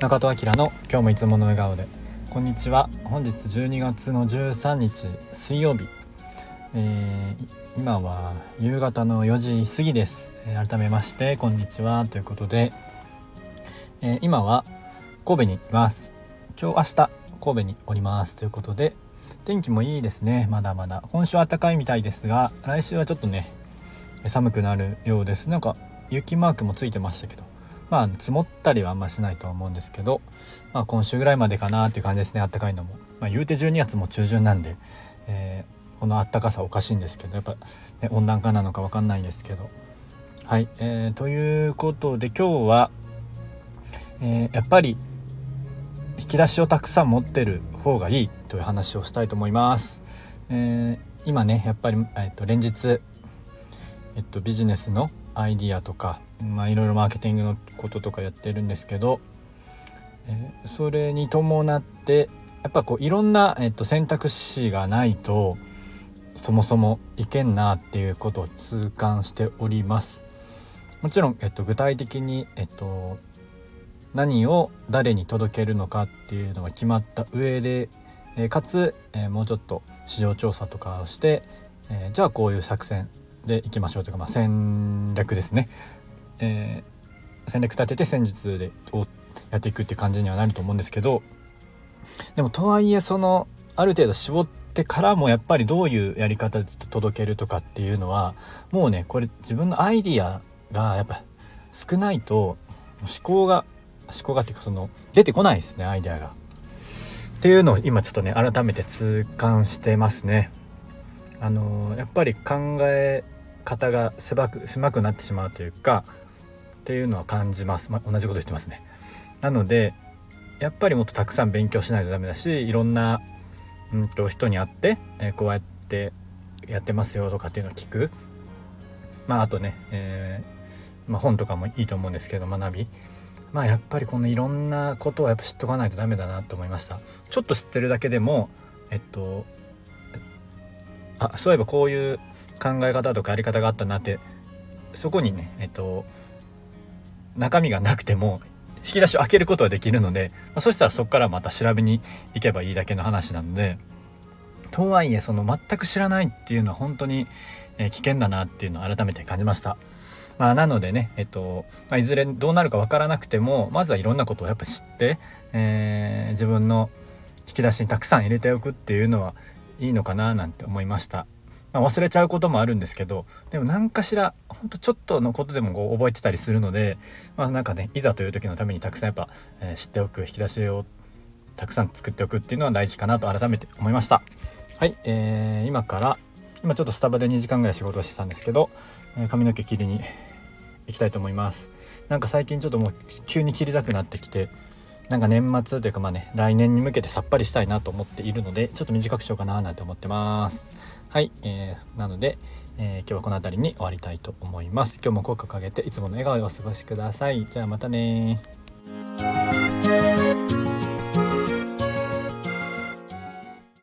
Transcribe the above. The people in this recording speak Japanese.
中戸明の今日もいつもの笑顔で。こんにちは。本日12月の13日水曜日、えー、今は夕方の4時過ぎです、えー、改めましてこんにちは。ということで、えー、今は神戸にいます。今日明日神戸におります。ということで天気もいいですね。まだまだ。今週は暖かいみたいですが来週はちょっとね寒くなるようです。なんか雪マークもついてましたけど。まあ積もったりはあんましないとは思うんですけど、まあ、今週ぐらいまでかなっていう感じですねあったかいのも、まあ、言うて12月も中旬なんで、えー、このあったかさおかしいんですけどやっぱ、ね、温暖化なのか分かんないんですけどはい、えー、ということで今日は、えー、やっぱり引き出しをたくさん持ってる方がいいという話をしたいと思います。えー、今ねやっぱり、えー、と連日、えっと、ビジネスのアイディアとかまあいろいろマーケティングのこととかやってるんですけど、えー、それに伴ってやっぱこういろんな、えっと、選択肢がないとそもそもいけんなっていうことを痛感しております。もちろん、えっと、具体的に、えっと、何を誰に届けるのかっていうのが決まった上で、えー、かつ、えー、もうちょっと市場調査とかをして、えー、じゃあこういう作戦でいきましょうというか、まあ、戦略ですねえー、戦略立てて戦術でをやっていくっていう感じにはなると思うんですけどでもとはいえそのある程度絞ってからもやっぱりどういうやり方で届けるとかっていうのはもうねこれ自分のアイディアがやっぱ少ないと思考が思考がっていうかその出てこないですねアイデアが。っていうのを今ちょっとね改めて痛感してますね。あの、やっぱり考え方が狭く狭くなってしまうというかっていうのは感じます、まあ、同じこと言ってますね。なのでやっぱりもっとたくさん勉強しないとダメだしいろんな、うんと、人に会って、えー、こうやってやってますよとかっていうのを聞く。まああとね、えー、まあ、本とかもいいと思うんですけど学び。まあやっぱりこのいろんなことをやっぱ知っとかないとダメだなと思いました。ちょっと知ってるだけでもえっとあそういえばこういう考え方とかやり方があったなってそこにねえっと中身がなくても引き出しを開けることはできるので、まあ、そしたらそこからまた調べに行けばいいだけの話なのでとはいえその全く知らないっていうのは本当に危険だなっていうのを改めて感じました。まあ、なのでね、えっとまあ、いずれどうなるか分からなくてもまずはいろんなことをやっぱ知って、えー、自分の引き出しにたくさん入れておくっていうのはいいのかななんて思いました。まあ、忘れちゃうこともあるんですけどでも何かしらほんとちょっとのことでもこう覚えてたりするのでまあなんかねいざという時のためにたくさんやっぱ、えー、知っておく引き出しをたくさん作っておくっていうのは大事かなと改めて思いました。はい、えー、今から今ちょっとスタバで2時間ぐらい仕事をしてたんですけど、えー、髪の毛切りに行きたいと思います。なんか最近ちょっともう急に切りたくなってきてなんか年末というかまあね来年に向けてさっぱりしたいなと思っているのでちょっと短くしようかななんて思ってます。はい、えー、なので、えー、今日はこの辺りに終わりたいと思います。今日も効果をかけていつもの笑顔でお過ごしください。じゃあまたね